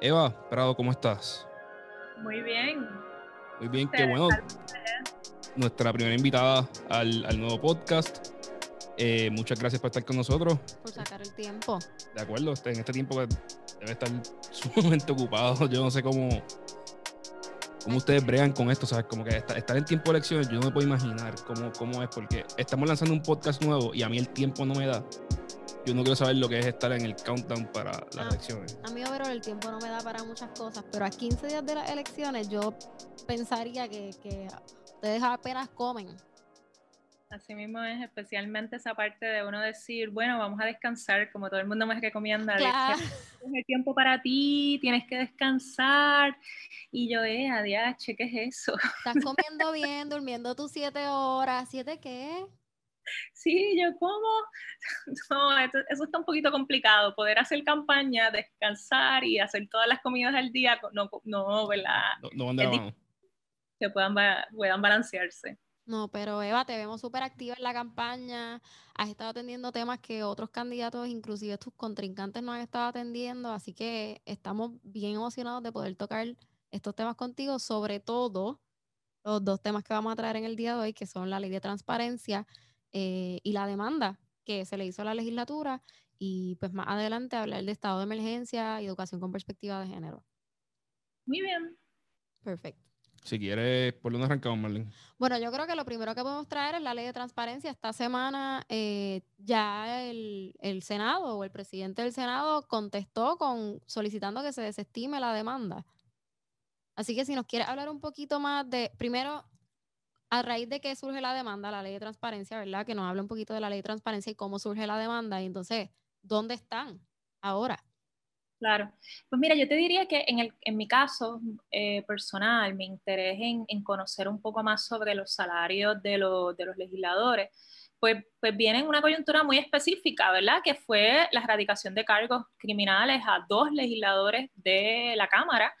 Eva Prado, ¿cómo estás? Muy bien. Muy bien, qué bueno. Nuestra primera invitada al, nuevo podcast. Eh, muchas gracias por estar con nosotros. Por sacar el tiempo. De acuerdo, en este tiempo que debe estar sumamente ocupado. Yo no sé cómo, cómo ustedes bregan con esto, ¿sabes? Como que estar, en tiempo de elecciones, yo no me puedo imaginar cómo, cómo es, porque estamos lanzando un podcast nuevo y a mí el tiempo no me da yo no quiero saber lo que es estar en el countdown para las ah, elecciones. A mí, pero el tiempo no me da para muchas cosas, pero a 15 días de las elecciones yo pensaría que, que ustedes apenas comen. Así mismo es, especialmente esa parte de uno decir, bueno, vamos a descansar, como todo el mundo me recomienda, claro. el tiempo para ti, tienes que descansar. Y yo, eh, adiós, ¿qué es eso? Estás comiendo bien, durmiendo tus siete horas, ¿siete qué? Sí, yo como, no, eso, está un poquito complicado, poder hacer campaña, descansar y hacer todas las comidas al día, no, no ¿verdad? No, no que puedan, puedan balancearse. No, pero Eva, te vemos súper activa en la campaña, has estado atendiendo temas que otros candidatos, inclusive tus contrincantes, no han estado atendiendo, así que estamos bien emocionados de poder tocar estos temas contigo, sobre todo los dos temas que vamos a traer en el día de hoy, que son la ley de transparencia eh, y la demanda que se le hizo a la legislatura y pues más adelante hablar de estado de emergencia y educación con perspectiva de género. Muy bien. Perfecto. Si quieres, ¿por dónde arrancamos, Marlene? Bueno, yo creo que lo primero que podemos traer es la ley de transparencia. Esta semana eh, ya el, el, Senado o el presidente del Senado contestó con solicitando que se desestime la demanda. Así que si nos quiere hablar un poquito más de, primero, a raíz de que surge la demanda, la ley de transparencia, ¿verdad? Que nos habla un poquito de la ley de transparencia y cómo surge la demanda. Y entonces, ¿dónde están ahora? Claro. Pues mira, yo te diría que en, el, en mi caso eh, personal, mi interés en, conocer un poco más sobre los salarios de, de los legisladores, pues, pues viene en una coyuntura muy específica, ¿verdad? Que fue la erradicación de cargos criminales a dos legisladores de la Cámara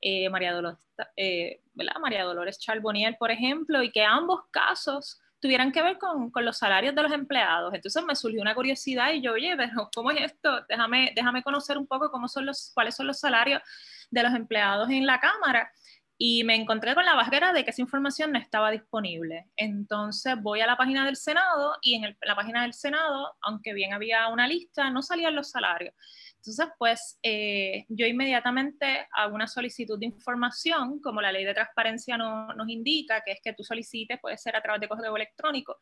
eh, María, Dolores, eh, María Dolores Charboniel, por ejemplo, y que ambos casos tuvieran que ver con, con, los salarios de los empleados. Entonces me surgió una curiosidad y yo, oye, pero ¿cómo es esto? Déjame, déjame conocer un poco cómo son los, cuáles son los salarios de los empleados en la Cámara. Y me encontré con la barrera de que esa información no estaba disponible. Entonces voy a la página del Senado y en la página del Senado, aunque bien había una lista, no salían los salarios. Entonces, pues eh, yo inmediatamente hago una solicitud de información, como la ley de transparencia nos indica, que es que tú solicites, puede ser a través de correo electrónico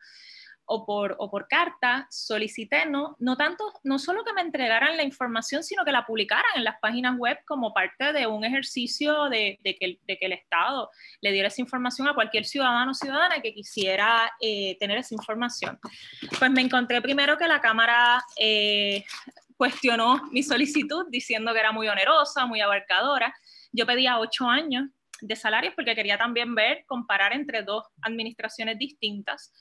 o por, o por carta, solicité no, no tanto, no solo que me entregaran la información, sino que la publicaran en las páginas web como parte de un ejercicio de, que, el Estado le diera esa información a cualquier ciudadano o ciudadana que quisiera eh, tener esa información. Pues me encontré primero que la Cámara eh, cuestionó mi solicitud diciendo que era muy onerosa, muy abarcadora. Yo pedía ocho años de salarios porque quería también ver, comparar entre dos administraciones distintas.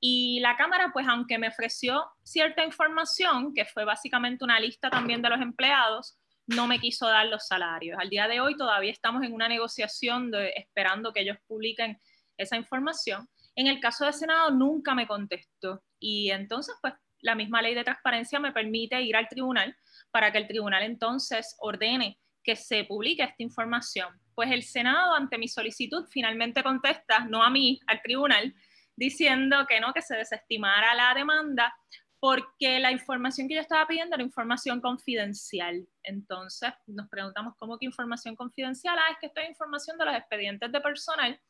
Y la Cámara, pues aunque me ofreció cierta información, que fue básicamente una lista también de los empleados, no me quiso dar los salarios. Al día de hoy todavía estamos en una negociación de, esperando que ellos publiquen esa información. En el caso del Senado nunca me contestó. Y entonces, pues la misma ley de transparencia me permite ir al tribunal para que el tribunal entonces ordene que se publique esta información. Pues el Senado, ante mi solicitud, finalmente contesta, no a mí, al tribunal, diciendo que no, que se desestimara la demanda porque la información que yo estaba pidiendo era información confidencial. Entonces nos preguntamos cómo que información confidencial, ah, es que esto es información de los expedientes de personal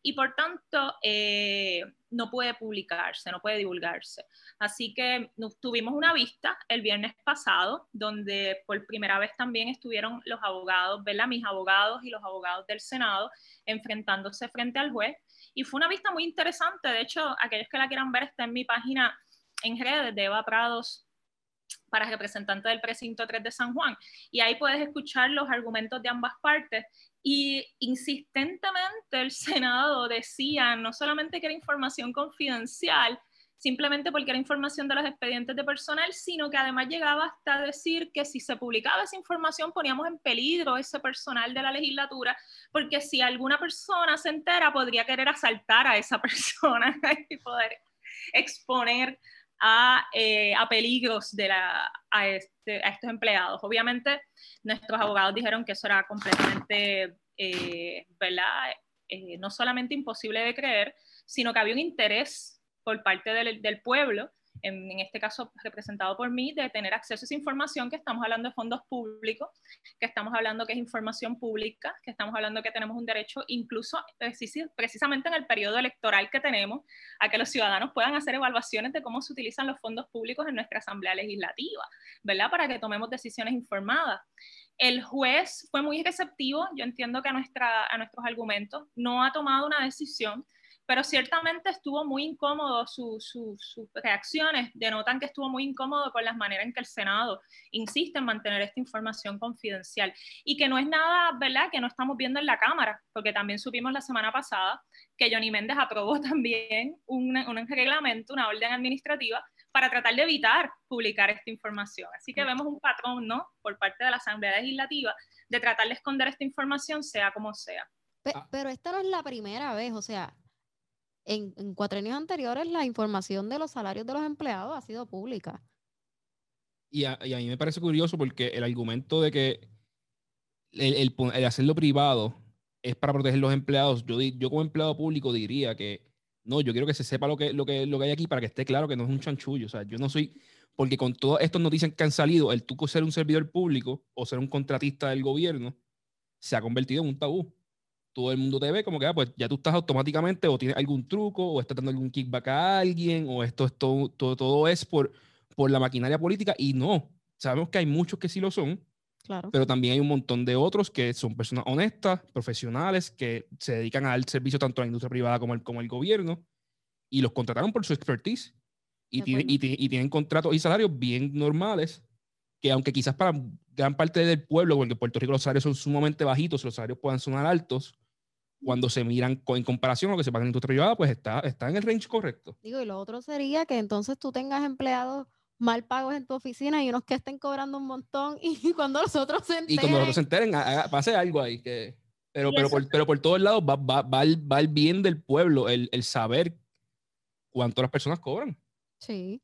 y por tanto eh, no puede publicarse, no puede divulgarse. Así que tuvimos una vista el viernes pasado, donde por primera vez también estuvieron los abogados, ¿verdad? Mis abogados y los abogados del Senado enfrentándose frente al juez. Y fue una vista muy interesante. De hecho, aquellos que la quieran ver está en mi página en redes de Eva Prados para representante del precinto 3 de San Juan. Y ahí puedes escuchar los argumentos de ambas partes y insistentemente el Senado decía no solamente que era información confidencial, simplemente porque era información de los expedientes de personal, sino que además llegaba hasta decir que si se publicaba esa información poníamos en peligro ese personal de la legislatura, porque si alguna persona se entera podría querer asaltar a esa persona y poder exponer a, eh, a peligros de la, a, este, a, estos empleados. Obviamente, nuestros abogados dijeron que eso era completamente, eh, ¿verdad? Eh, no solamente imposible de creer, sino que había un interés por parte del, del pueblo en, este caso representado por mí, de tener acceso a esa información, que estamos hablando de fondos públicos, que estamos hablando que es información pública, que estamos hablando que tenemos un derecho, incluso precisamente en el periodo electoral que tenemos, a que los ciudadanos puedan hacer evaluaciones de cómo se utilizan los fondos públicos en nuestra Asamblea Legislativa, ¿verdad? Para que tomemos decisiones informadas. El juez fue muy receptivo, yo entiendo que a, nuestra, a nuestros argumentos no ha tomado una decisión, pero ciertamente estuvo muy incómodo, sus reacciones denotan que estuvo muy incómodo con las maneras en que el Senado insiste en mantener esta información confidencial y que no es nada, ¿verdad?, que no estamos viendo en la Cámara, porque también supimos la semana pasada que Johnny Méndez aprobó también un, un reglamento, una orden administrativa para tratar de evitar publicar esta información. Así que vemos un patrón, ¿no?, por parte de la Asamblea Legislativa de tratar de esconder esta información, sea como sea. Pero esta no es la primera vez, o sea, en, en años anteriores la información de los salarios de los empleados ha sido pública. Y a, mí me parece curioso porque el argumento de que el, hacerlo privado es para proteger los empleados, yo, como empleado público diría que no, yo quiero que se sepa lo que, lo, que, lo que hay aquí para que esté claro que no es un chanchullo. O sea, yo no soy, porque con todas estas noticias que han salido, el tú ser un servidor público o ser un contratista del gobierno se ha convertido en un tabú todo el mundo te ve como que, ah, pues ya tú estás automáticamente o tienes algún truco o estás dando algún kickback a alguien o esto es todo, todo, todo es por, por la maquinaria política y no. Sabemos que hay muchos que sí lo son, claro. pero también hay un montón de otros que son personas honestas, profesionales, que se dedican al servicio tanto a la industria privada como el, como el gobierno y los contrataron por su expertise y, tienen, y, y tienen contratos y salarios bien normales que aunque quizás para gran parte del pueblo, porque en Puerto Rico los salarios son sumamente bajitos, los salarios puedan sonar altos, cuando se miran en comparación a lo que se paga en la industria privada, pues está, está en el range correcto. Digo, y lo otro sería que entonces tú tengas empleados mal pagos en tu oficina y unos que estén cobrando un montón y cuando los otros se enteren. Y cuando los otros se enteren, pase algo ahí. Que, pero, pero, por, pero por todos lados va, va, va, el, va el bien del pueblo, el, el saber cuánto las personas cobran. Sí.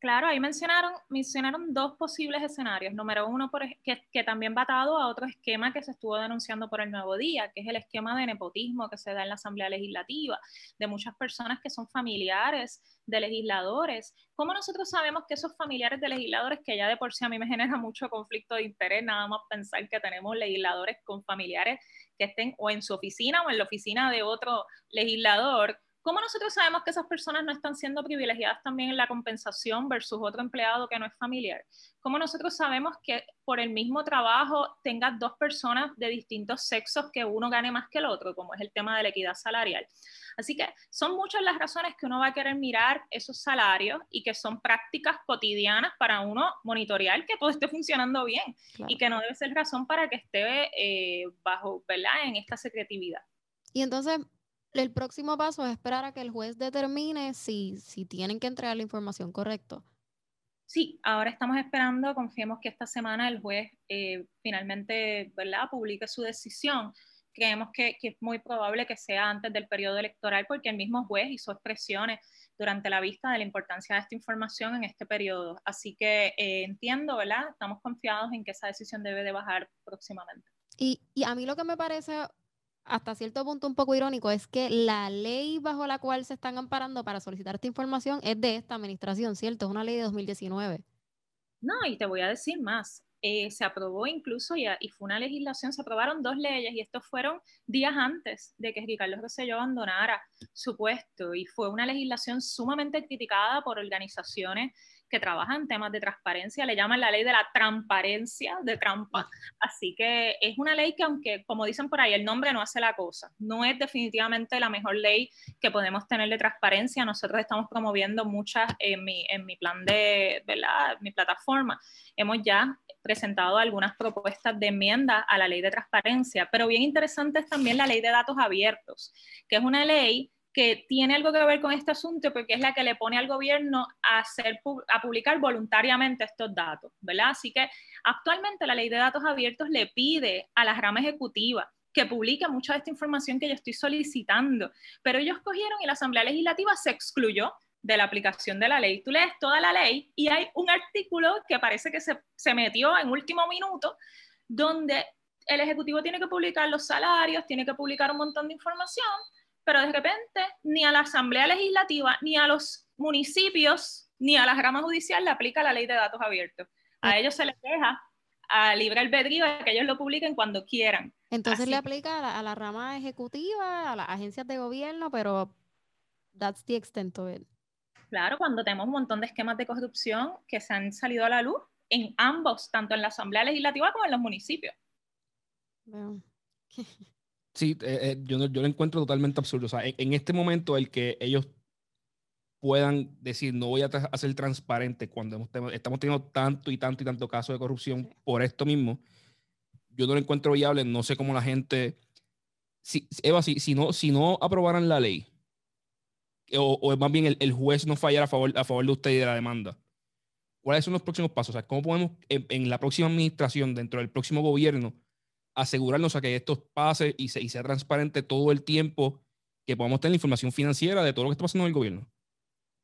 Claro, ahí mencionaron, mencionaron dos posibles escenarios. Número uno, por, que, que, también va atado a otro esquema que se estuvo denunciando por el Nuevo Día, que es el esquema de nepotismo que se da en la Asamblea Legislativa, de muchas personas que son familiares de legisladores. ¿Cómo nosotros sabemos que esos familiares de legisladores, que ya de por sí a mí me genera mucho conflicto de interés, nada más pensar que tenemos legisladores con familiares que estén o en su oficina o en la oficina de otro legislador, ¿Cómo nosotros sabemos que esas personas no están siendo privilegiadas también en la compensación versus otro empleado que no es familiar? ¿Cómo nosotros sabemos que por el mismo trabajo tengas dos personas de distintos sexos que uno gane más que el otro, como es el tema de la equidad salarial? Así que son muchas las razones que uno va a querer mirar esos salarios y que son prácticas cotidianas para uno monitorear que todo esté funcionando bien y que no debe ser razón para que esté eh, bajo, ¿verdad?, en esta secretividad. Y entonces, el próximo paso es esperar a que el juez determine si, si tienen que entregar la información correcta. Sí, ahora estamos esperando, confiemos que esta semana el juez eh, finalmente ¿verdad? publique su decisión. Creemos que, que, es muy probable que sea antes del periodo electoral porque el mismo juez hizo expresiones durante la vista de la importancia de esta información en este periodo. Así que eh, entiendo, ¿verdad? Estamos confiados en que esa decisión debe de bajar próximamente. Y, y a mí lo que me parece hasta cierto punto un poco irónico es que la ley bajo la cual se están amparando para solicitar esta información es de esta administración, ¿cierto? Es una ley de 2019. No, y te voy a decir más. Eh, se aprobó incluso ya, y fue una legislación, se aprobaron dos leyes y estos fueron días antes de que Ricardo Rosselló abandonara su puesto y fue una legislación sumamente criticada por organizaciones que trabajan temas de transparencia, le llaman la ley de la transparencia de trampa. Así que es una ley que aunque, como dicen por ahí, el nombre no hace la cosa, no es definitivamente la mejor ley que podemos tener de transparencia. Nosotros estamos promoviendo muchas en mi, en mi plan de, ¿verdad? Mi plataforma. Hemos ya presentado algunas propuestas de enmienda a la ley de transparencia, pero bien interesante es también la ley de datos abiertos, que es una ley que tiene algo que ver con este asunto porque es la que le pone al gobierno a, hacer, a publicar voluntariamente estos datos, ¿verdad? Así que actualmente la ley de datos abiertos le pide a la rama ejecutiva que publique mucha de esta información que yo estoy solicitando, pero ellos cogieron y la Asamblea Legislativa se excluyó de la aplicación de la ley. Tú lees toda la ley y hay un artículo que parece que se, se metió en último minuto, donde el Ejecutivo tiene que publicar los salarios, tiene que publicar un montón de información, pero de repente ni a la Asamblea Legislativa, ni a los municipios, ni a la rama judicial le aplica la ley de datos abiertos. A ellos se les deja a libre albedrío que ellos lo publiquen cuando quieran. Entonces le aplica a la, rama ejecutiva, a las agencias de gobierno, pero that's the extent of it. Claro, cuando tenemos un montón de esquemas de corrupción que se han salido a la luz en ambos, tanto en la Asamblea Legislativa como en los municipios. sí, eh, eh, yo, yo lo encuentro totalmente absurdo. O sea, en, este momento el que ellos puedan decir no voy a hacer transparente cuando estamos teniendo tanto y tanto y tanto caso de corrupción por esto mismo, yo no lo encuentro viable, no sé cómo la gente, si, Eva, si, si, no, si no aprobaran la ley, o, o más bien el, juez no fallara a favor, a favor de usted y de la demanda, ¿cuáles son los próximos pasos? O sea, ¿cómo podemos en, la próxima administración, dentro del próximo gobierno, asegurarnos a que esto pase y, sea transparente todo el tiempo que podamos tener información financiera de todo lo que está pasando en el gobierno?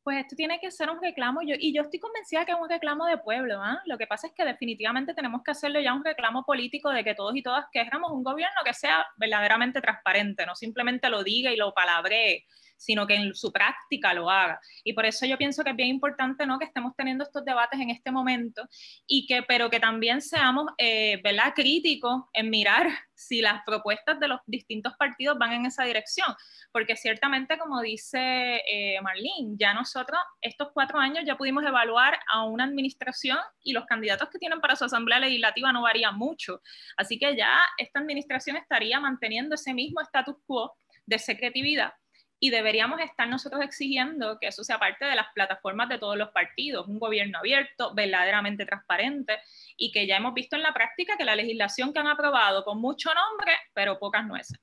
pues esto tiene que ser un reclamo, y yo estoy convencida que es un reclamo de pueblo, ¿ah? lo que pasa es que definitivamente tenemos que hacerlo ya un reclamo político de que todos y todas queramos un gobierno que sea verdaderamente transparente, no simplemente lo diga y lo palabree, sino que en su práctica lo haga. Y por eso yo pienso que es bien importante ¿no? que estemos teniendo estos debates en este momento, y que, pero que también seamos eh, ¿verdad? críticos en mirar si las propuestas de los distintos partidos van en esa dirección, porque ciertamente, como dice eh, Marlene, ya nosotros estos cuatro años ya pudimos evaluar a una administración y los candidatos que tienen para su asamblea legislativa no varían mucho. Así que ya esta administración estaría manteniendo ese mismo status quo de secretividad y deberíamos estar nosotros exigiendo que eso sea parte de las plataformas de todos los partidos, un gobierno abierto, verdaderamente transparente y que ya hemos visto en la práctica que la legislación que han aprobado con mucho nombre, pero pocas nueces.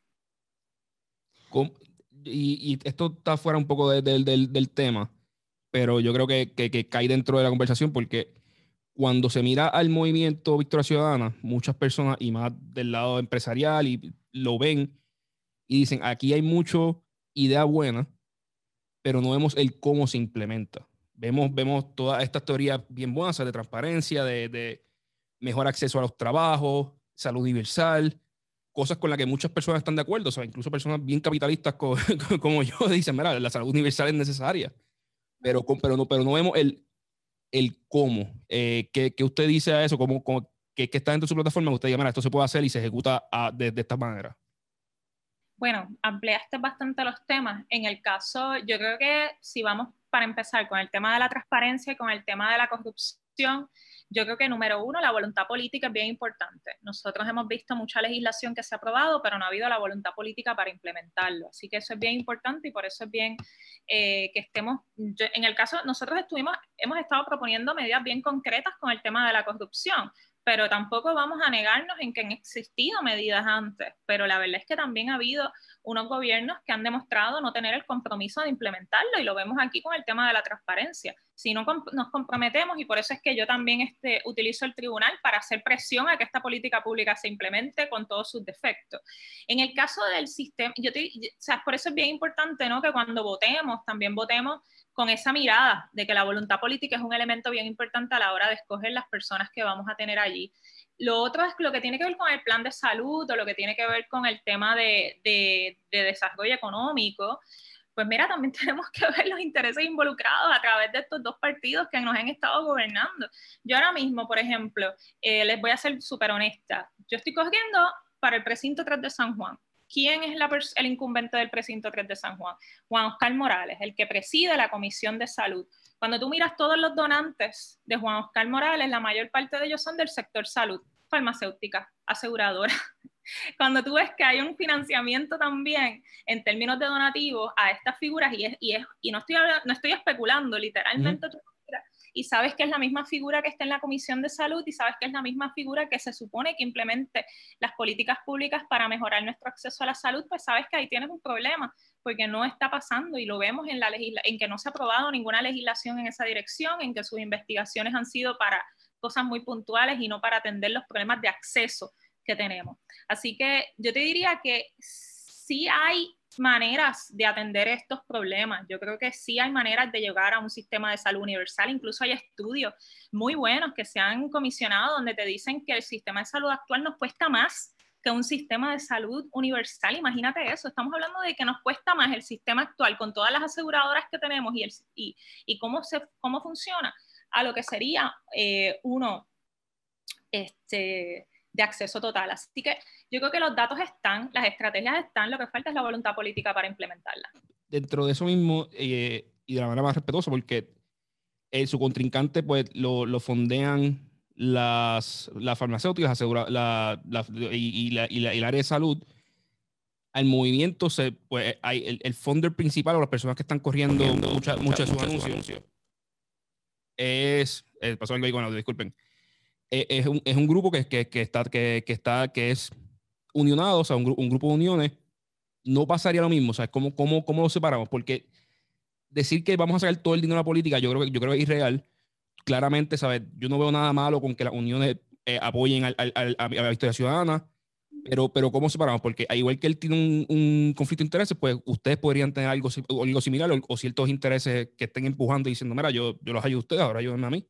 Y, esto está fuera un poco del, tema, pero yo creo que, que, cae dentro de la conversación porque cuando se mira al movimiento Victoria Ciudadana, muchas personas, y más del lado empresarial, y lo ven y dicen, aquí hay mucho idea buena, pero no vemos el cómo se implementa. Vemos, vemos todas estas teorías bien buenas de transparencia, de, mejor acceso a los trabajos, salud universal, cosas con las que muchas personas están de acuerdo, o sea, incluso personas bien capitalistas como, yo dicen, mira, la salud universal es necesaria, pero, pero, no, pero no vemos el, el cómo. Eh, ¿qué, usted dice a eso? ¿Cómo, qué, está dentro de su plataforma? Usted dice, mira, esto se puede hacer y se ejecuta de, de esta manera bueno, ampliaste bastante los temas. En el caso, yo creo que si vamos para empezar con el tema de la transparencia y con el tema de la corrupción, yo creo que número uno, la voluntad política es bien importante. Nosotros hemos visto mucha legislación que se ha aprobado, pero no ha habido la voluntad política para implementarlo. Así que eso es bien importante y por eso es bien eh, que estemos, en el caso, nosotros estuvimos, hemos estado proponiendo medidas bien concretas con el tema de la corrupción pero tampoco vamos a negarnos en que han existido medidas antes, pero la verdad es que también ha habido unos gobiernos que han demostrado no tener el compromiso de implementarlo y lo vemos aquí con el tema de la transparencia. Si no nos comprometemos, y por eso es que yo también este, utilizo el tribunal para hacer presión a que esta política pública se implemente con todos sus defectos. En el caso del sistema, yo o sea, por eso es bien importante ¿no? que cuando votemos, también votemos con esa mirada de que la voluntad política es un elemento bien importante a la hora de escoger las personas que vamos a tener allí. Lo otro es lo que tiene que ver con el plan de salud o lo que tiene que ver con el tema de, de, desarrollo económico. Pues mira, también tenemos que ver los intereses involucrados a través de estos dos partidos que nos han estado gobernando. Yo ahora mismo, por ejemplo, eh, les voy a ser súper honesta. Yo estoy cogiendo para el precinto 3 de San Juan. ¿Quién es el incumbente del precinto 3 de San Juan? Juan Oscar Morales, el que preside la Comisión de Salud. Cuando tú miras todos los donantes de Juan Oscar Morales, la mayor parte de ellos son del sector salud, farmacéutica, aseguradora. Cuando tú ves que hay un financiamiento también en términos de donativos a estas figuras, y, es, y, es, y no, estoy, no estoy especulando, literalmente y sabes que es la misma figura que está en la Comisión de Salud y sabes que es la misma figura que se supone que implemente las políticas públicas para mejorar nuestro acceso a la salud, pues sabes que ahí tienes un problema porque no está pasando y lo vemos en, la en que no se ha aprobado ninguna legislación en esa dirección, en que sus investigaciones han sido para cosas muy puntuales y no para atender los problemas de acceso que tenemos. Así que yo te diría que sí hay maneras de atender estos problemas. Yo creo que sí hay maneras de llegar a un sistema de salud universal. Incluso hay estudios muy buenos que se han comisionado donde te dicen que el sistema de salud actual nos cuesta más que un sistema de salud universal. Imagínate eso, estamos hablando de que nos cuesta más el sistema actual con todas las aseguradoras que tenemos y, el, y, y cómo, se, cómo funciona a lo que sería eh, uno este, de acceso total. Así que yo creo que los datos están, las estrategias están, lo que falta es la voluntad política para implementarlas. Dentro de eso mismo, eh, y de la manera más respetuosa, porque eh, su contrincante pues lo, lo fondean las, las farmacéuticas asegura, la, la, y, la, y, el área de salud, al movimiento, se, pues, hay el, el founder principal o las personas que están corriendo muchas mucha, mucha, mucha anuncios es, eh, pasó algo ahí con disculpen, es, un, es, un, grupo que, que, que, está, que, que, está, que es unionado, o sea, un, un, grupo de uniones, no pasaría lo mismo, o sea, ¿cómo, cómo, cómo lo separamos? Porque decir que vamos a sacar todo el dinero a la política, yo creo, yo creo que es irreal claramente, ¿sabes? Yo no veo nada malo con que las uniones eh, apoyen al, al, a, la historia ciudadana, pero, pero ¿cómo separamos? Porque igual que él tiene un, un, conflicto de intereses, pues ustedes podrían tener algo, algo similar o, o, ciertos intereses que estén empujando y diciendo, mira, yo, yo los ayudo a ustedes, ahora ayúdenme a mí.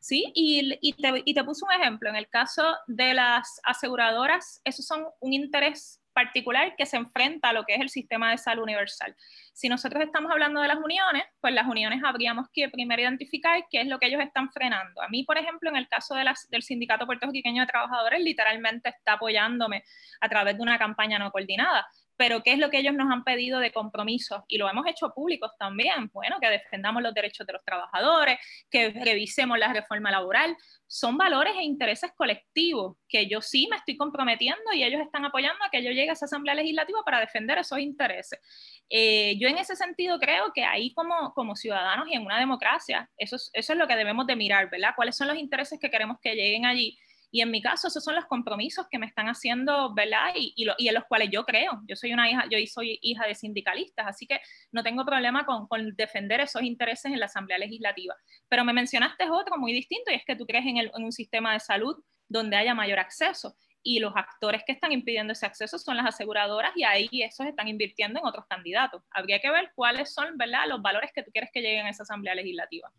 Sí, y, y, te, y te puse un ejemplo. En el caso de las aseguradoras, esos son un interés particular que se enfrenta a lo que es el sistema de salud universal. Si nosotros estamos hablando de las uniones, pues las uniones habríamos que primero identificar qué es lo que ellos están frenando. A mí, por ejemplo, en el caso de las, del Sindicato Puertorriqueño de Trabajadores, literalmente está apoyándome a través de una campaña no coordinada pero ¿qué es lo que ellos nos han pedido de compromisos? Y lo hemos hecho públicos también, bueno, que defendamos los derechos de los trabajadores, que revisemos la reforma laboral. Son valores e intereses colectivos que yo sí me estoy comprometiendo y ellos están apoyando a que yo llegue a esa asamblea legislativa para defender esos intereses. Eh, yo en ese sentido creo que ahí como, como ciudadanos y en una democracia, eso es, eso es lo que debemos de mirar, ¿verdad? ¿Cuáles son los intereses que queremos que lleguen allí? Y en mi caso, esos son los compromisos que me están haciendo, ¿verdad? Y, en los cuales yo creo. Yo soy una hija, yo soy hija de sindicalistas, así que no tengo problema con, defender esos intereses en la Asamblea Legislativa. Pero me mencionaste otro muy distinto y es que tú crees en, el, en un sistema de salud donde haya mayor acceso y los actores que están impidiendo ese acceso son las aseguradoras y ahí esos están invirtiendo en otros candidatos. Habría que ver cuáles son, ¿verdad?, los valores que tú quieres que lleguen a esa asamblea legislativa.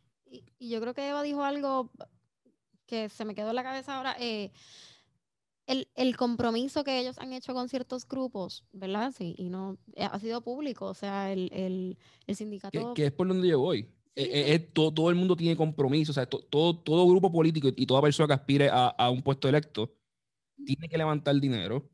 Y yo creo que Eva dijo algo que se me quedó en la cabeza ahora, eh, el, el, compromiso que ellos han hecho con ciertos grupos, ¿verdad? Sí, y no, eh, ha sido público, o sea, el, el, el sindicato... Que, que, es por donde yo voy. Sí, eh, todo, todo, el mundo tiene compromiso, o sea, to, todo, todo grupo político y toda persona que aspire a, a un puesto electo tiene que levantar dinero,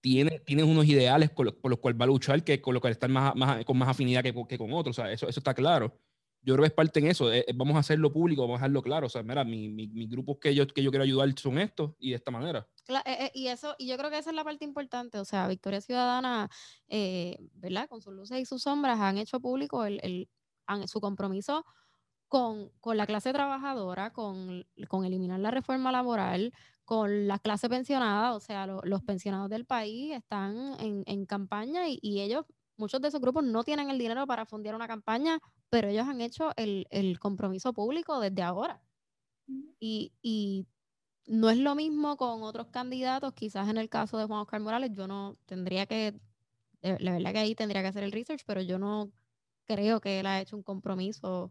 tiene, tiene unos ideales con los, por los cuales va a luchar que con los cuales están más, más, con más afinidad que, que con otros, o sea, eso, eso está claro yo creo que es parte en eso. Eh, vamos a hacerlo público, vamos a dejarlo claro. O sea, mira, mis mi, mi grupos que yo, que yo quiero ayudar son estos y de esta manera. Claro, eh, y eso, y yo creo que esa es la parte importante. O sea, Victoria Ciudadana, eh, ¿verdad? Con sus luces y sus sombras han hecho público el, el han, su compromiso con, con, la clase trabajadora, con, con, eliminar la reforma laboral, con la clase pensionada, o sea, lo, los pensionados del país están en, en campaña y, y, ellos muchos de esos grupos no tienen el dinero para fondear una campaña, pero ellos han hecho el, el compromiso público desde ahora. Y, y, no es lo mismo con otros candidatos, quizás en el caso de Juan Oscar Morales, yo no tendría que, la verdad que ahí tendría que hacer el research, pero yo no creo que él ha hecho un compromiso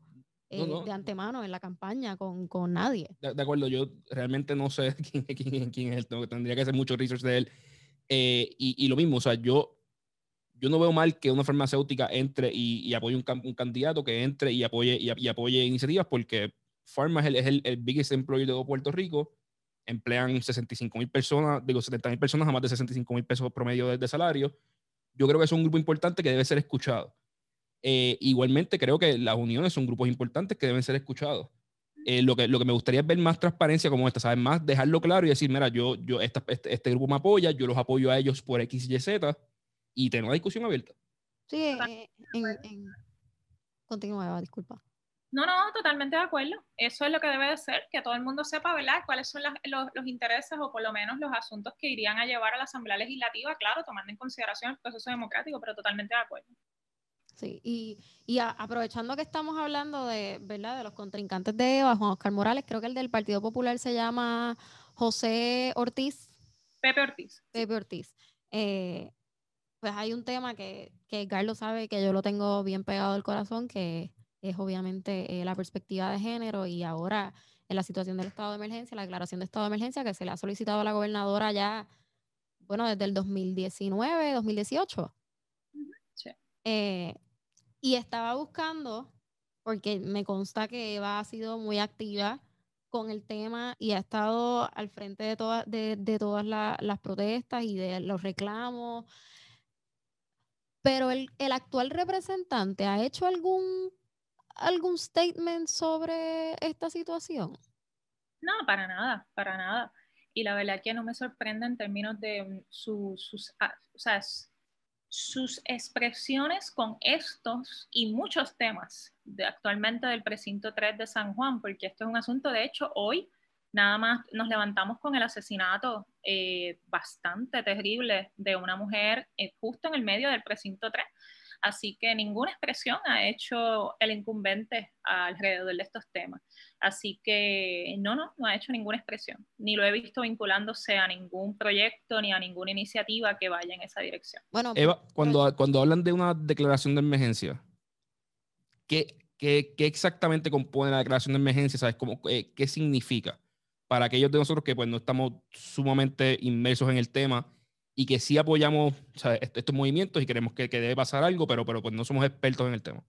eh, no, no. de antemano en la campaña con, con nadie. De, de, acuerdo, yo realmente no sé quién, quién, quién es él, tendría que hacer mucho research de él. Eh, y, y, lo mismo, o sea, yo yo no veo mal que una farmacéutica entre y, y apoye un, un, candidato que entre y apoye, y, y apoye iniciativas, porque Pharma es el, es el, el biggest employer de Puerto Rico, emplean 65 mil personas, digo 70 mil personas a más de 65 mil pesos promedio de, de, salario. Yo creo que es un grupo importante que debe ser escuchado. Eh, igualmente creo que las uniones son grupos importantes que deben ser escuchados. Eh, lo, que, lo que me gustaría es ver más transparencia como esta, ¿sabes? Más dejarlo claro y decir, mira, yo, yo esta, este, este, grupo me apoya, yo los apoyo a ellos por X, Y, Z y tener una discusión abierta. Sí, eh, en, en... continúa, Eva, disculpa. No, no, totalmente de acuerdo. Eso es lo que debe de ser, que todo el mundo sepa, ¿verdad?, cuáles son las, los, los, intereses o por lo menos los asuntos que irían a llevar a la Asamblea Legislativa, claro, tomando en consideración el proceso democrático, pero totalmente de acuerdo. Sí, y, y a, aprovechando que estamos hablando de, ¿verdad?, de los contrincantes de Eva, Juan Oscar Morales, creo que el del Partido Popular se llama José Ortiz. Pepe Ortiz. Pepe Ortiz. Eh, pues hay un tema que, que Carlos sabe que yo lo tengo bien pegado al corazón, que es obviamente eh, la perspectiva de género y ahora en la situación del estado de emergencia, la declaración de estado de emergencia que se le ha solicitado a la gobernadora ya, bueno, desde el 2019, 2018. Sí. Eh, y estaba buscando, porque me consta que Eva ha sido muy activa con el tema y ha estado al frente de, todas de, de todas las protestas y de los reclamos. Pero el, el actual representante ha hecho algún algún statement sobre esta situación? No, para nada, para nada. Y la verdad que no me sorprende en términos de mm, sus, ah, sus expresiones con estos y muchos temas de actualmente del precinto 3 de San Juan, porque esto es un asunto, de hecho, hoy nada más nos levantamos con el asesinato eh, bastante terrible de una mujer eh, justo en el medio del precinto 3 Así que ninguna expresión ha hecho el incumbente alrededor de estos temas. Así que no, no, no ha hecho ninguna expresión. Ni lo he visto vinculándose a ningún proyecto ni a ninguna iniciativa que vaya en esa dirección. Bueno, Eva, cuando, cuando hablan de una declaración de emergencia, ¿qué, qué, qué exactamente compone la declaración de emergencia? ¿Sabes cómo, eh, qué significa? Para aquellos de nosotros que pues no estamos sumamente inmersos en el tema, y que sí apoyamos estos movimientos y queremos que, que, debe pasar algo, pero, pero pues no somos expertos en el tema.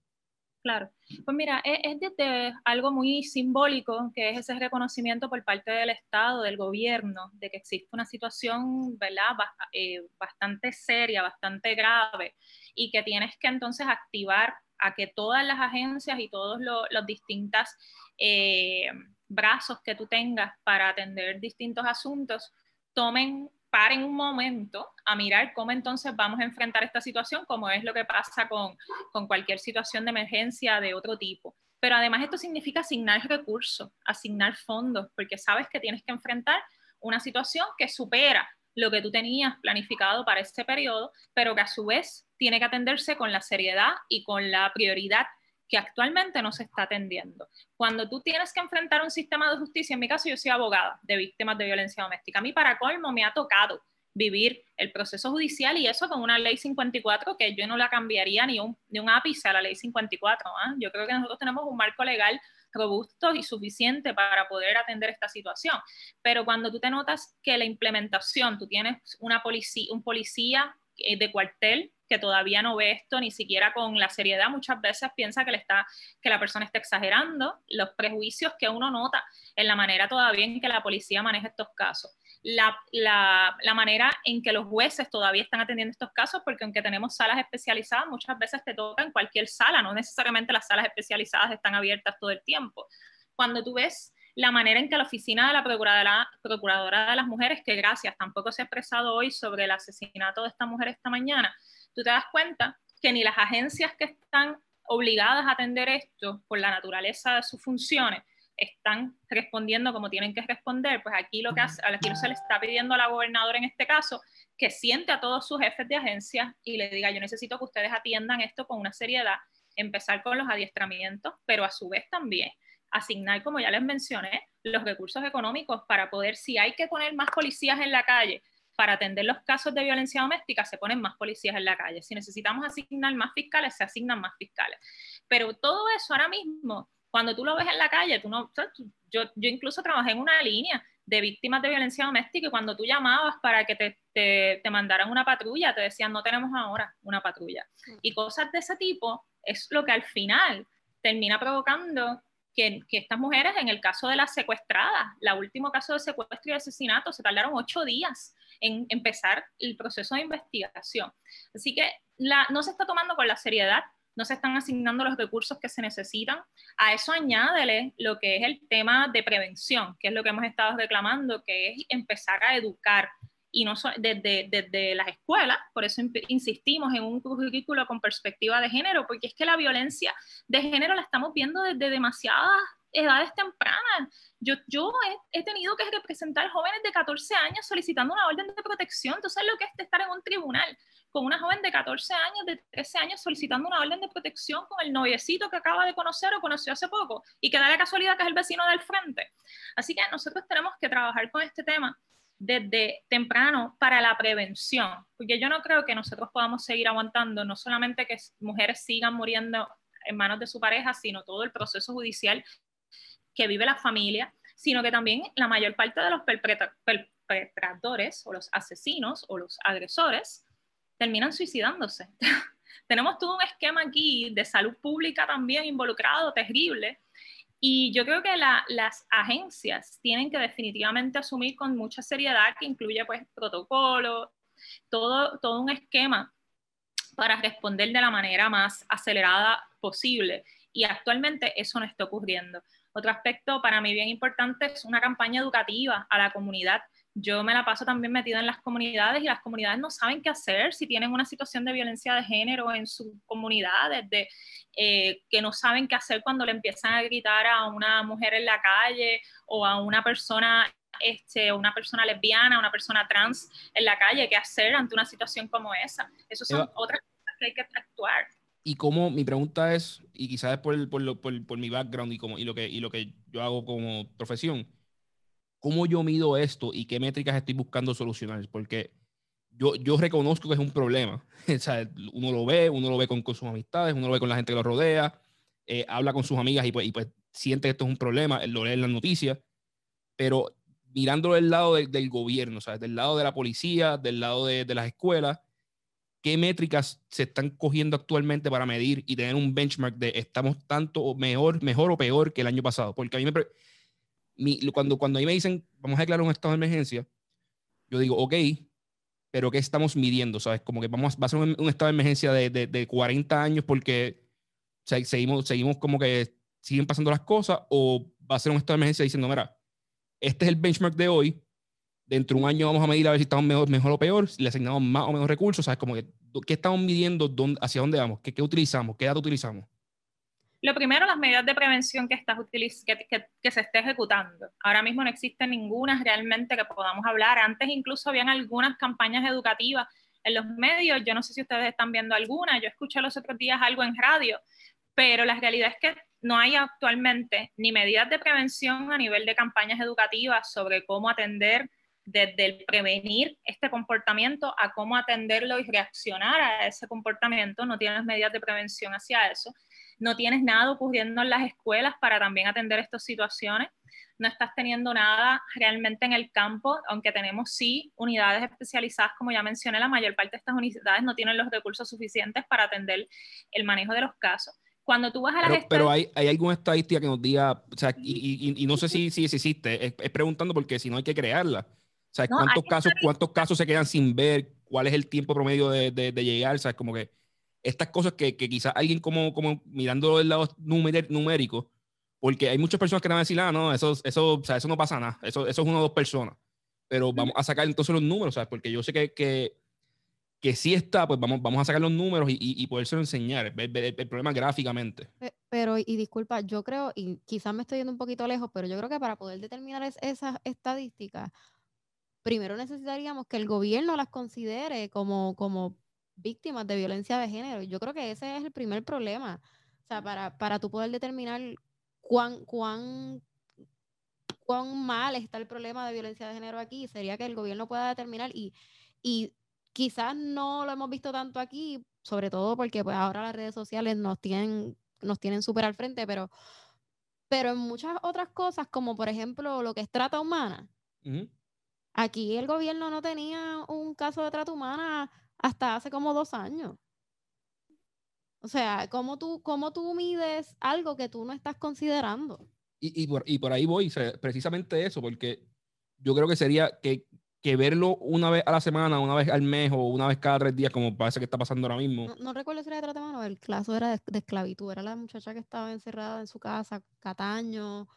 Claro, pues mira, es, es desde algo muy simbólico, que es ese reconocimiento por parte del Estado, del gobierno, de que existe una situación, ¿verdad?, eh, bastante seria, bastante grave, y que tienes que entonces activar a que todas las agencias y todos los, distintos eh, brazos que tú tengas para atender distintos asuntos tomen paren un momento a mirar cómo entonces vamos a enfrentar esta situación, como es lo que pasa con, con cualquier situación de emergencia de otro tipo. Pero además esto significa asignar recursos, asignar fondos, porque sabes que tienes que enfrentar una situación que supera lo que tú tenías planificado para ese periodo, pero que a su vez tiene que atenderse con la seriedad y con la prioridad que actualmente no se está atendiendo. Cuando tú tienes que enfrentar un sistema de justicia, en mi caso yo soy abogada de víctimas de violencia doméstica, a mí para colmo me ha tocado vivir el proceso judicial y eso con una ley 54 que yo no la cambiaría ni un, un ápice a la ley 54. ¿ah? Yo creo que nosotros tenemos un marco legal robusto y suficiente para poder atender esta situación. Pero cuando tú te notas que la implementación, tú tienes una policía, un policía eh, de cuartel que todavía no ve esto ni siquiera con la seriedad, muchas veces piensa que, le está, que la persona está exagerando, los prejuicios que uno nota en la manera todavía en que la policía maneja estos casos. La, la, la, manera en que los jueces todavía están atendiendo estos casos, porque aunque tenemos salas especializadas, muchas veces te toca en cualquier sala, no necesariamente las salas especializadas están abiertas todo el tiempo. Cuando tú ves la manera en que la oficina de la procuradora, de las mujeres, que gracias, tampoco se ha expresado hoy sobre el asesinato de esta mujer esta mañana, tú te das cuenta que ni las agencias que están obligadas a atender esto por la naturaleza de sus funciones están respondiendo como tienen que responder, pues aquí lo que hace, aquí se le está pidiendo a la gobernadora en este caso que siente a todos sus jefes de agencia y le diga, yo necesito que ustedes atiendan esto con una seriedad, empezar con los adiestramientos, pero a su vez también asignar, como ya les mencioné, los recursos económicos para poder, si hay que poner más policías en la calle, para atender los casos de violencia doméstica se ponen más policías en la calle. Si necesitamos asignar más fiscales, se asignan más fiscales. Pero todo eso ahora mismo, cuando tú lo ves en la calle, tú no, yo, yo incluso trabajé en una línea de víctimas de violencia doméstica y cuando tú llamabas para que te, te, te mandaran una patrulla, te decían, no tenemos ahora una patrulla. Y cosas de ese tipo es lo que al final termina provocando que, estas mujeres, en el caso de las secuestradas, la último caso de secuestro y asesinato, se tardaron ocho días en empezar el proceso de investigación. Así que no se está tomando con la seriedad, no se están asignando los recursos que se necesitan. A eso añádele lo que es el tema de prevención, que es lo que hemos estado reclamando, que es empezar a educar y no desde, desde las escuelas, por eso insistimos en un currículo con perspectiva de género, porque es que la violencia de género la estamos viendo desde demasiadas edades tempranas. Yo, yo he, tenido que representar jóvenes de 14 años solicitando una orden de protección. Tú sabes lo que es estar en un tribunal con una joven de 14 años, de 13 años, solicitando una orden de protección con el noviecito que acaba de conocer o conoció hace poco y que da la casualidad que es el vecino del frente. Así que nosotros tenemos que trabajar con este tema desde temprano para la prevención, porque yo no creo que nosotros podamos seguir aguantando no solamente que mujeres sigan muriendo en manos de su pareja, sino todo el proceso judicial que vive la familia, sino que también la mayor parte de los perpetradores o los asesinos o los agresores terminan suicidándose. Tenemos todo un esquema aquí de salud pública también involucrado, terrible, y yo creo que las agencias tienen que definitivamente asumir con mucha seriedad, que incluye pues protocolo, todo, todo un esquema para responder de la manera más acelerada posible. Y actualmente eso no está ocurriendo. Otro aspecto para mí bien importante es una campaña educativa a la comunidad yo me la paso también metida en las comunidades y las comunidades no saben qué hacer si tienen una situación de violencia de género en sus comunidades, de, eh, que no saben qué hacer cuando le empiezan a gritar a una mujer en la calle o a una persona, este, una persona lesbiana, una persona trans en la calle, qué hacer ante una situación como esa. Esas son otras cosas que hay que actuar. Y como mi pregunta es, y quizás es por, por, por, por mi background y, como, y, lo que, y lo que yo hago como profesión, ¿cómo yo mido esto y qué métricas estoy buscando solucionar? Porque yo, yo reconozco que es un problema. o sea, uno lo ve, uno lo ve con, sus amistades, uno lo ve con la gente que lo rodea, eh, habla con sus amigas y pues, y pues, siente que esto es un problema, lo lee en las noticias, pero mirándolo del lado del gobierno, ¿sabes? del lado de la policía, del lado de, de, las escuelas, ¿qué métricas se están cogiendo actualmente para medir y tener un benchmark de estamos tanto mejor, mejor o peor que el año pasado? Porque a mí me, cuando, cuando ahí me dicen, vamos a declarar un estado de emergencia, yo digo, ok, pero ¿qué estamos midiendo? ¿Sabes? Como que vamos, va a ser un, estado de emergencia de, de, de 40 años porque seguimos, seguimos como que siguen pasando las cosas o va a ser un estado de emergencia diciendo, mira, este es el benchmark de hoy, dentro de un año vamos a medir a ver si estamos mejor, mejor o peor, si le asignamos más o menos recursos, ¿sabes? Como que, ¿qué estamos midiendo? Dónde, ¿Hacia dónde vamos? ¿Qué, ¿Qué utilizamos? ¿Qué datos utilizamos? Lo primero, las medidas de prevención que, estás que, que, se esté ejecutando. Ahora mismo no existe ninguna realmente que podamos hablar. Antes incluso habían algunas campañas educativas en los medios. Yo no sé si ustedes están viendo alguna. Yo escuché los otros días algo en radio, pero la realidad es que no hay actualmente ni medidas de prevención a nivel de campañas educativas sobre cómo atender desde el prevenir este comportamiento a cómo atenderlo y reaccionar a ese comportamiento. No tienes medidas de prevención hacia eso no tienes nada ocurriendo en las escuelas para también atender estas situaciones, no estás teniendo nada realmente en el campo, aunque tenemos sí unidades especializadas, como ya mencioné, la mayor parte de estas unidades no tienen los recursos suficientes para atender el manejo de los casos. Cuando tú vas a las Pero, hay, hay, alguna estadística que nos diga, o sea, y, no sé si, si existe, es, preguntando porque si no hay que crearla. O sea, ¿cuántos, casos, ¿cuántos casos se quedan sin ver? ¿Cuál es el tiempo promedio de, de, de llegar? O sea, como que estas cosas que, que quizás alguien como, como mirando del lado numérico, porque hay muchas personas que van a decir, ah, no, eso, eso, o sea, eso no pasa nada, eso, eso es una o dos personas. Pero vamos a sacar entonces los números, ¿sabes? Porque yo sé que, que, que sí está, pues vamos, vamos a sacar los números y, y, y podérselo enseñar, el, problema gráficamente. Pero, y disculpa, yo creo, y quizás me estoy yendo un poquito lejos, pero yo creo que para poder determinar esas estadísticas, primero necesitaríamos que el gobierno las considere como, como víctimas de violencia de género. Yo creo que ese es el primer problema. O sea, para, para tú poder determinar cuán, cuán, cuán mal está el problema de violencia de género aquí, sería que el gobierno pueda determinar y, y quizás no lo hemos visto tanto aquí, sobre todo porque pues ahora las redes sociales nos tienen nos tienen súper al frente, pero, pero en muchas otras cosas, como por ejemplo lo que es trata humana, aquí el gobierno no tenía un caso de trata humana hasta hace como dos años. O sea, ¿cómo tú, cómo tú mides algo que tú no estás considerando? Y, y, por, y por ahí voy, precisamente eso, porque yo creo que sería que, que, verlo una vez a la semana, una vez al mes o una vez cada tres días, como parece que está pasando ahora mismo. No, recuerdo si era de trata mano, el caso era de, esclavitud, era la muchacha que estaba encerrada en su casa, Cataño,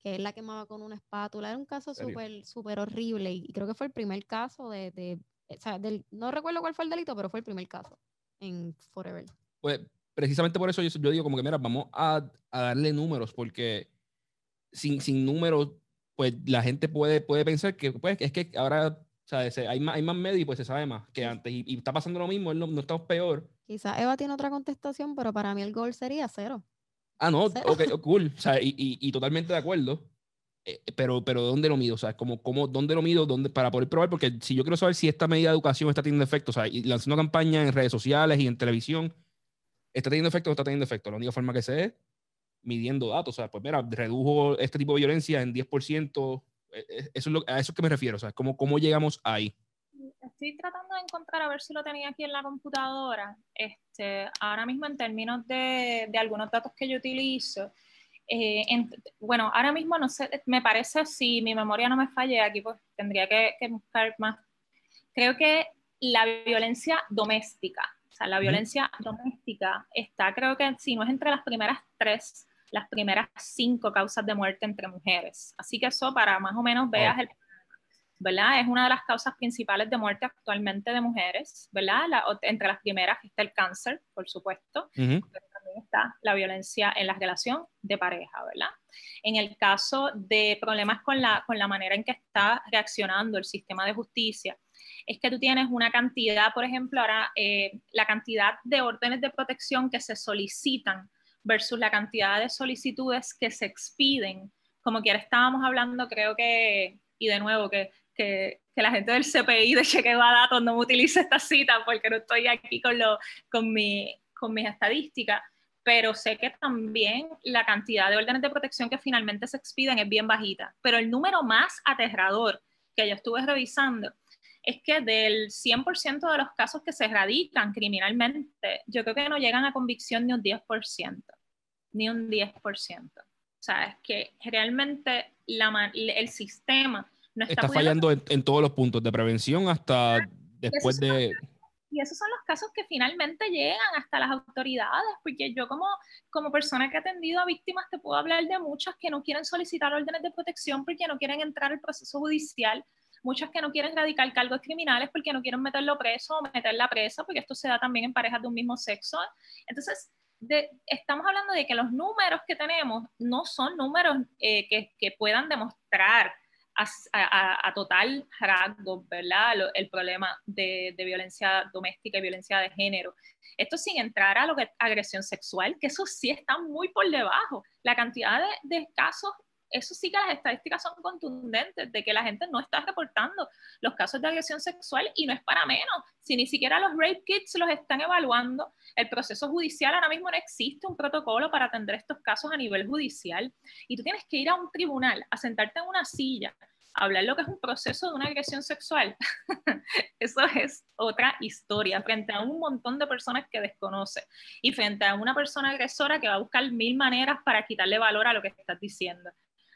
que él la quemaba con una espátula. Era un caso súper, súper horrible y creo que fue el primer caso de, de o sea, no recuerdo cuál fue el delito, pero fue el primer caso en Forever. Pues precisamente por eso yo, yo digo como que, mira, vamos a, a, darle números, porque sin, sin números, pues la gente puede, puede pensar que pues, es que ahora o sea, hay, más, hay más medios y pues se sabe más que antes. Y, está pasando lo mismo, no, no, estamos peor. Quizás Eva tiene otra contestación, pero para mí el gol sería cero. Ah, no, ok, cool. O sea, y, y, y, totalmente de acuerdo. Eh, pero, pero ¿dónde lo mido? O sea, como, como, ¿dónde lo mido? ¿Dónde, para poder probar, porque si yo quiero saber si esta medida de educación está teniendo efecto, o sea, y lanzando campaña en redes sociales y en televisión, ¿está teniendo efecto o está teniendo efecto? La única forma que sé es midiendo datos. O sea, pues mira, redujo este tipo de violencia en 10%. E, e, eso es lo, a eso es que me refiero. O sea, ¿cómo, cómo llegamos ahí? Estoy tratando de encontrar a ver si lo tenía aquí en la computadora. Este, ahora mismo en términos de, de algunos datos que yo utilizo, eh, bueno, ahora mismo no sé, me parece, si mi memoria no me falle, aquí pues tendría que, buscar más. Creo que la violencia doméstica, o sea, la violencia doméstica está, creo que si no es entre las primeras tres, las primeras cinco causas de muerte entre mujeres. Así que eso para más o menos veas el ¿verdad? Es una de las causas principales de muerte actualmente de mujeres, ¿verdad? entre las primeras está el cáncer, por supuesto, está la violencia en la relación de pareja, ¿verdad? En el caso de problemas con la, con la manera en que está reaccionando el sistema de justicia, es que tú tienes una cantidad, por ejemplo, ahora eh, la cantidad de órdenes de protección que se solicitan versus la cantidad de solicitudes que se expiden. Como quiera estábamos hablando, creo que, y de nuevo, que, que, que la gente del CPI de Chequeo a Datos no me utilice esta cita porque no estoy aquí con, lo, con, mi, con mis estadísticas, pero sé que también la cantidad de órdenes de protección que finalmente se expiden es bien bajita. Pero el número más aterrador que yo estuve revisando es que del 100% de los casos que se radican criminalmente, yo creo que no llegan a convicción ni un 10%, ni un 10%. O sea, es que realmente la, el sistema no está, está fallando en, en, todos los puntos, de prevención hasta después de y esos son los casos que finalmente llegan hasta las autoridades, porque yo como, como persona que ha atendido a víctimas te puedo hablar de muchas que no quieren solicitar órdenes de protección porque no quieren entrar al proceso judicial, muchas que no quieren radicar cargos criminales porque no quieren meterlo preso o meterla presa, porque esto se da también en parejas de un mismo sexo. Entonces, de, estamos hablando de que los números que tenemos no son números eh, que, que puedan demostrar a, total rasgo, ¿verdad? el problema de, violencia doméstica y violencia de género. Esto sin entrar a lo que agresión sexual, que eso sí está muy por debajo. La cantidad de, de casos eso sí que las estadísticas son contundentes de que la gente no está reportando los casos de agresión sexual y no es para menos. Si ni siquiera los rape kits los están evaluando, el proceso judicial ahora mismo no existe un protocolo para atender estos casos a nivel judicial y tú tienes que ir a un tribunal, a sentarte en una silla, hablar lo que es un proceso de una agresión sexual. Eso es otra historia frente a un montón de personas que desconoce y frente a una persona agresora que va a buscar mil maneras para quitarle valor a lo que estás diciendo.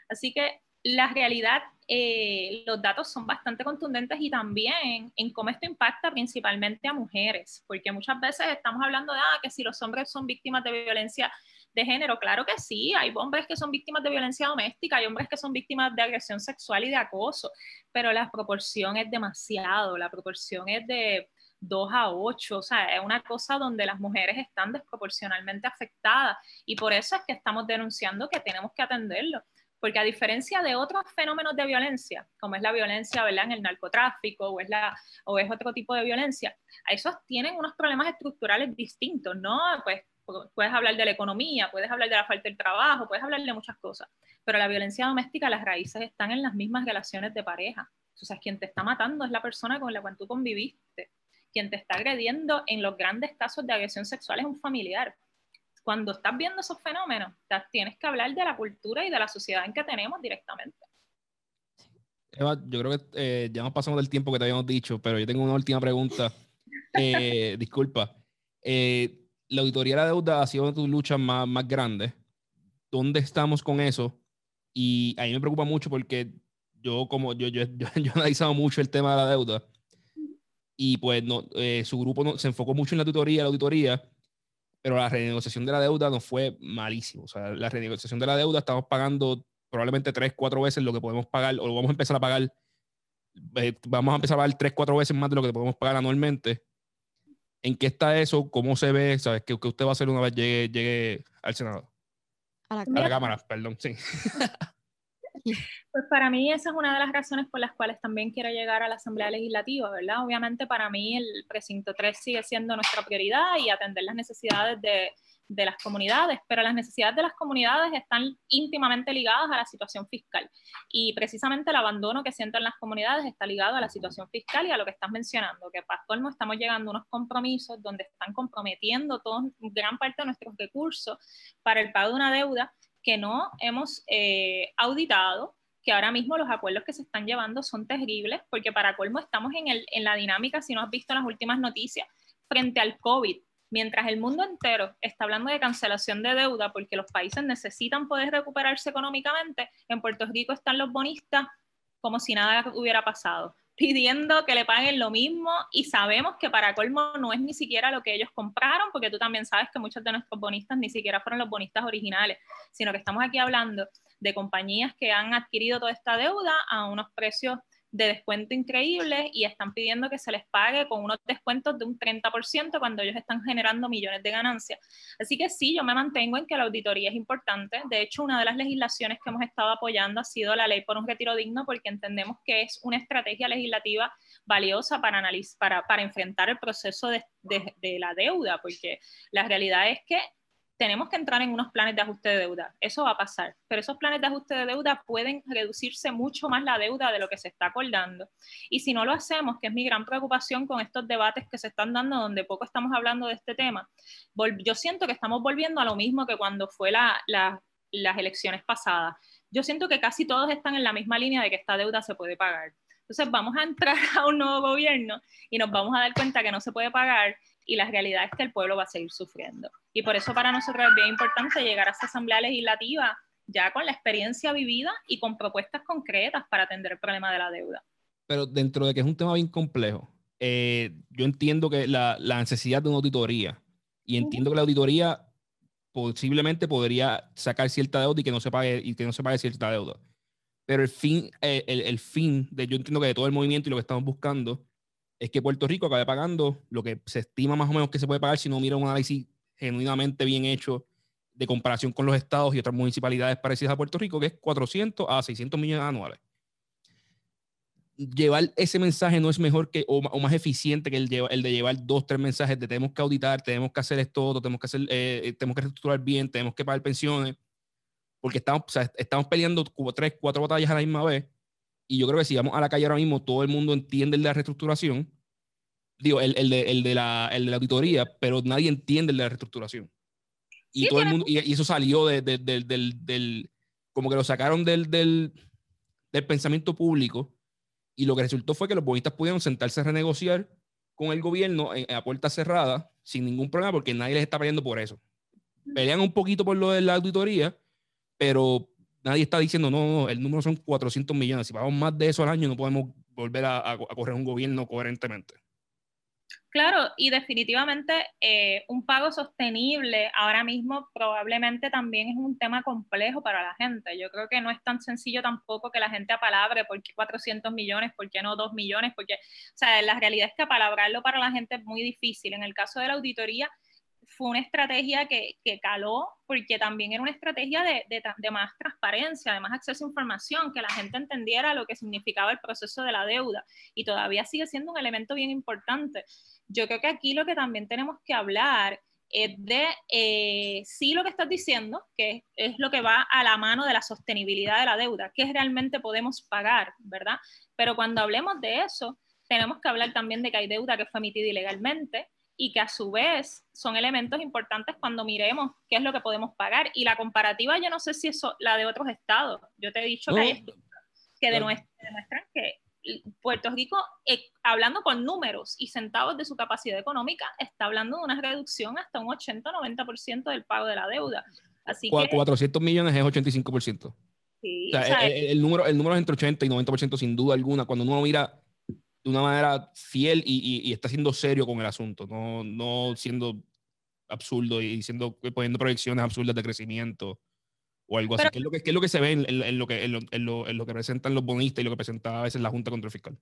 Así que la realidad, eh, los datos son bastante contundentes y también en cómo esto impacta principalmente a mujeres, porque muchas veces estamos hablando de ah, que si los hombres son víctimas de violencia de género, claro que sí, hay hombres que son víctimas de violencia doméstica, hay hombres que son víctimas de agresión sexual y de acoso, pero la proporción es demasiado, la proporción es de 2 a 8, o sea, es una cosa donde las mujeres están desproporcionalmente afectadas y por eso es que estamos denunciando que tenemos que atenderlo porque a diferencia de otros fenómenos de violencia, como es la violencia ¿verdad? en el narcotráfico o es, la, o es otro tipo de violencia, a esos tienen unos problemas estructurales distintos, ¿no? Pues puedes hablar de la economía, puedes hablar de la falta de trabajo, puedes hablar de muchas cosas, pero la violencia doméstica, las raíces están en las mismas relaciones de pareja. O sea, quien te está matando es la persona con la cual tú conviviste. Quien te está agrediendo en los grandes casos de agresión sexual es un familiar cuando estás viendo esos fenómenos, tienes que hablar de la cultura y de la sociedad en que tenemos directamente. Eva, yo creo que eh, ya nos pasamos del tiempo que te habíamos dicho, pero yo tengo una última pregunta. Eh, disculpa. Eh, la auditoría de la deuda ha sido una de tus luchas más, más grandes. ¿Dónde estamos con eso? Y a mí me preocupa mucho porque yo, como yo, yo, yo, he analizado mucho el tema de la deuda y pues no, su grupo no, se enfocó mucho en la tutoría, la auditoría, pero la renegociación de la deuda nos fue malísimo. O sea, la renegociación de la deuda estamos pagando probablemente tres, cuatro veces lo que podemos pagar, o lo vamos a empezar a pagar, eh, vamos a empezar a pagar tres, cuatro veces más de lo que podemos pagar anualmente. ¿En qué está eso? ¿Cómo se ve? ¿Sabes? ¿Qué, usted va a hacer una vez llegue, llegue al Senado? A la, a la Cámara, perdón, sí. Pues para mí esa es una de las razones por las cuales también quiero llegar a la Asamblea Legislativa, ¿verdad? Obviamente para mí el precinto 3 sigue siendo nuestra prioridad y atender las necesidades de, de las comunidades, pero las necesidades de las comunidades están íntimamente ligadas a la situación fiscal. Y precisamente el abandono que sienten las comunidades está ligado a la situación fiscal y a lo que estás mencionando, que para colmo estamos llegando a unos compromisos donde están comprometiendo todo, gran parte de nuestros recursos para el pago de una deuda que no hemos eh, auditado, que ahora mismo los acuerdos que se están llevando son terribles, porque para colmo estamos en, el, en la dinámica, si no has visto las últimas noticias, frente al COVID. Mientras el mundo entero está hablando de cancelación de deuda porque los países necesitan poder recuperarse económicamente, en Puerto Rico están los bonistas como si nada hubiera pasado, pidiendo que le paguen lo mismo y sabemos que para colmo no es ni siquiera lo que ellos compraron, porque tú también sabes que muchos de nuestros bonistas ni siquiera fueron los bonistas originales, sino que estamos aquí hablando de compañías que han adquirido toda esta deuda a unos precios de descuento increíble y están pidiendo que se les pague con unos descuentos de un 30% cuando ellos están generando millones de ganancias. Así que sí, yo me mantengo en que la auditoría es importante. De hecho, una de las legislaciones que hemos estado apoyando ha sido la ley por un retiro digno porque entendemos que es una estrategia legislativa valiosa para, analizar, para, para enfrentar el proceso de, de la deuda, porque la realidad es que tenemos que entrar en unos planes de ajuste de deuda. Eso va a pasar, pero esos planes de ajuste de deuda pueden reducirse mucho más la deuda de lo que se está acordando. Y si no lo hacemos, que es mi gran preocupación con estos debates que se están dando, donde poco estamos hablando de este tema, yo siento que estamos volviendo a lo mismo que cuando fue las elecciones pasadas. Yo siento que casi todos están en la misma línea de que esta deuda se puede pagar. Entonces vamos a entrar a un nuevo gobierno y nos vamos a dar cuenta que no se puede pagar y la realidad es que el pueblo va a seguir sufriendo. Y por eso para nosotros es bien importante llegar a esa asamblea legislativa ya con la experiencia vivida y con propuestas concretas para atender el problema de la deuda. Pero dentro de que es un tema bien complejo, eh, yo entiendo que la, la, necesidad de una auditoría y entiendo que la auditoría posiblemente podría sacar cierta deuda y que no se pague y que no se pague cierta deuda. Pero el fin, eh, el, el, fin de yo entiendo que de todo el movimiento y lo que estamos buscando es que Puerto Rico acabe pagando lo que se estima más o menos que se puede pagar si no mira un análisis genuinamente bien hecho de comparación con los estados y otras municipalidades parecidas a Puerto Rico, que es 400 a 600 millones anuales. Llevar ese mensaje no es mejor que o, más eficiente que el, el, de llevar dos, tres mensajes de tenemos que auditar, tenemos que hacer esto, tenemos que hacer, eh, tenemos que reestructurar bien, tenemos que pagar pensiones, porque estamos, estamos peleando tres, cuatro batallas a la misma vez y yo creo que si vamos a la calle ahora mismo, todo el mundo entiende el de la reestructuración, digo, el, el, de, el, de, la, el de la auditoría, pero nadie entiende el de la reestructuración. Y todo el mundo, y, eso salió de, de, del, del, como que lo sacaron del, del, del pensamiento público, y lo que resultó fue que los bonistas pudieron sentarse a renegociar con el gobierno a puerta cerrada, sin ningún problema, porque nadie les está peleando por eso. Pelean un poquito por lo de la auditoría, pero nadie está diciendo, no, no, el número son 400 millones. Si pagamos más de eso al año, no podemos volver a, a, correr un gobierno coherentemente. Claro, y definitivamente eh, un pago sostenible ahora mismo probablemente también es un tema complejo para la gente. Yo creo que no es tan sencillo tampoco que la gente apalabre por qué 400 millones, por qué no 2 millones, porque, o sea, la realidad es que apalabrarlo para la gente es muy difícil. En el caso de la auditoría, fue una estrategia que, que, caló porque también era una estrategia de, de, de, más transparencia, de más acceso a información, que la gente entendiera lo que significaba el proceso de la deuda y todavía sigue siendo un elemento bien importante. Yo creo que aquí lo que también tenemos que hablar es de eh, sí lo que estás diciendo, que es lo que va a la mano de la sostenibilidad de la deuda, que realmente podemos pagar, ¿verdad? Pero cuando hablemos de eso, tenemos que hablar también de que hay deuda que fue emitida ilegalmente, y que a su vez son elementos importantes cuando miremos qué es lo que podemos pagar. Y la comparativa, yo no sé si es la de otros estados. Yo te he dicho que hay que demuestran que Puerto Rico, eh, hablando con números y centavos de su capacidad económica, está hablando de una reducción hasta un 80-90% del pago de la deuda. Así 400 millones es 85%. Sí, o sea, el, el, número, el número es entre 80 y 90% sin duda alguna. Cuando uno mira de una manera fiel y, y, está siendo serio con el asunto, no, no siendo absurdo y siendo, poniendo proyecciones absurdas de crecimiento o algo así, que es, lo que, es lo que se ve en, en, lo que, en, lo, en, lo, que presentan los bonistas y lo que presenta a veces la Junta Contra el Fiscal.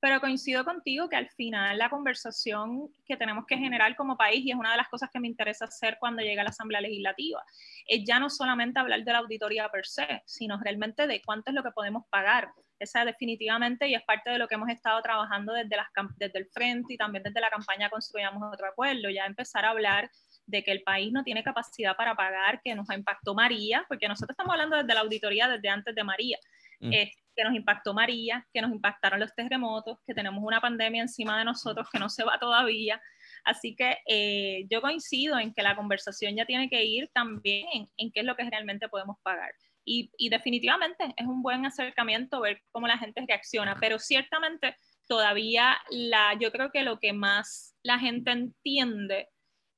Pero coincido contigo que al final la conversación que tenemos que generar como país, y es una de las cosas que me interesa hacer cuando llega a la Asamblea Legislativa, es ya no solamente hablar de la auditoría per se, sino realmente de cuánto es lo que podemos pagar. Esa definitivamente, y es parte de lo que hemos estado trabajando desde, las, desde el frente y también desde la campaña Construyamos otro acuerdo, ya empezar a hablar de que el país no tiene capacidad para pagar, que nos impactó María, porque nosotros estamos hablando desde la auditoría desde antes de María, mm. que nos impactó María, que nos impactaron los terremotos, que tenemos una pandemia encima de nosotros que no se va todavía. Así que eh, yo coincido en que la conversación ya tiene que ir también en, qué es lo que realmente podemos pagar. Y, y, definitivamente es un buen acercamiento ver cómo la gente reacciona, pero ciertamente todavía la, yo creo que lo que más la gente entiende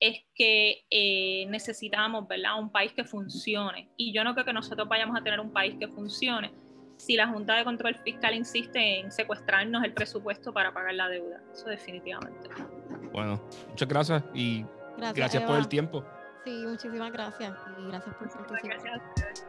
es que eh, necesitamos, ¿verdad? Un país que funcione. Y yo no creo que nosotros vayamos a tener un país que funcione si la Junta de Control Fiscal insiste en secuestrarnos el presupuesto para pagar la deuda. Eso definitivamente. Bueno, muchas gracias y gracias, por el tiempo. Sí, muchísimas gracias y gracias por participar. Gracias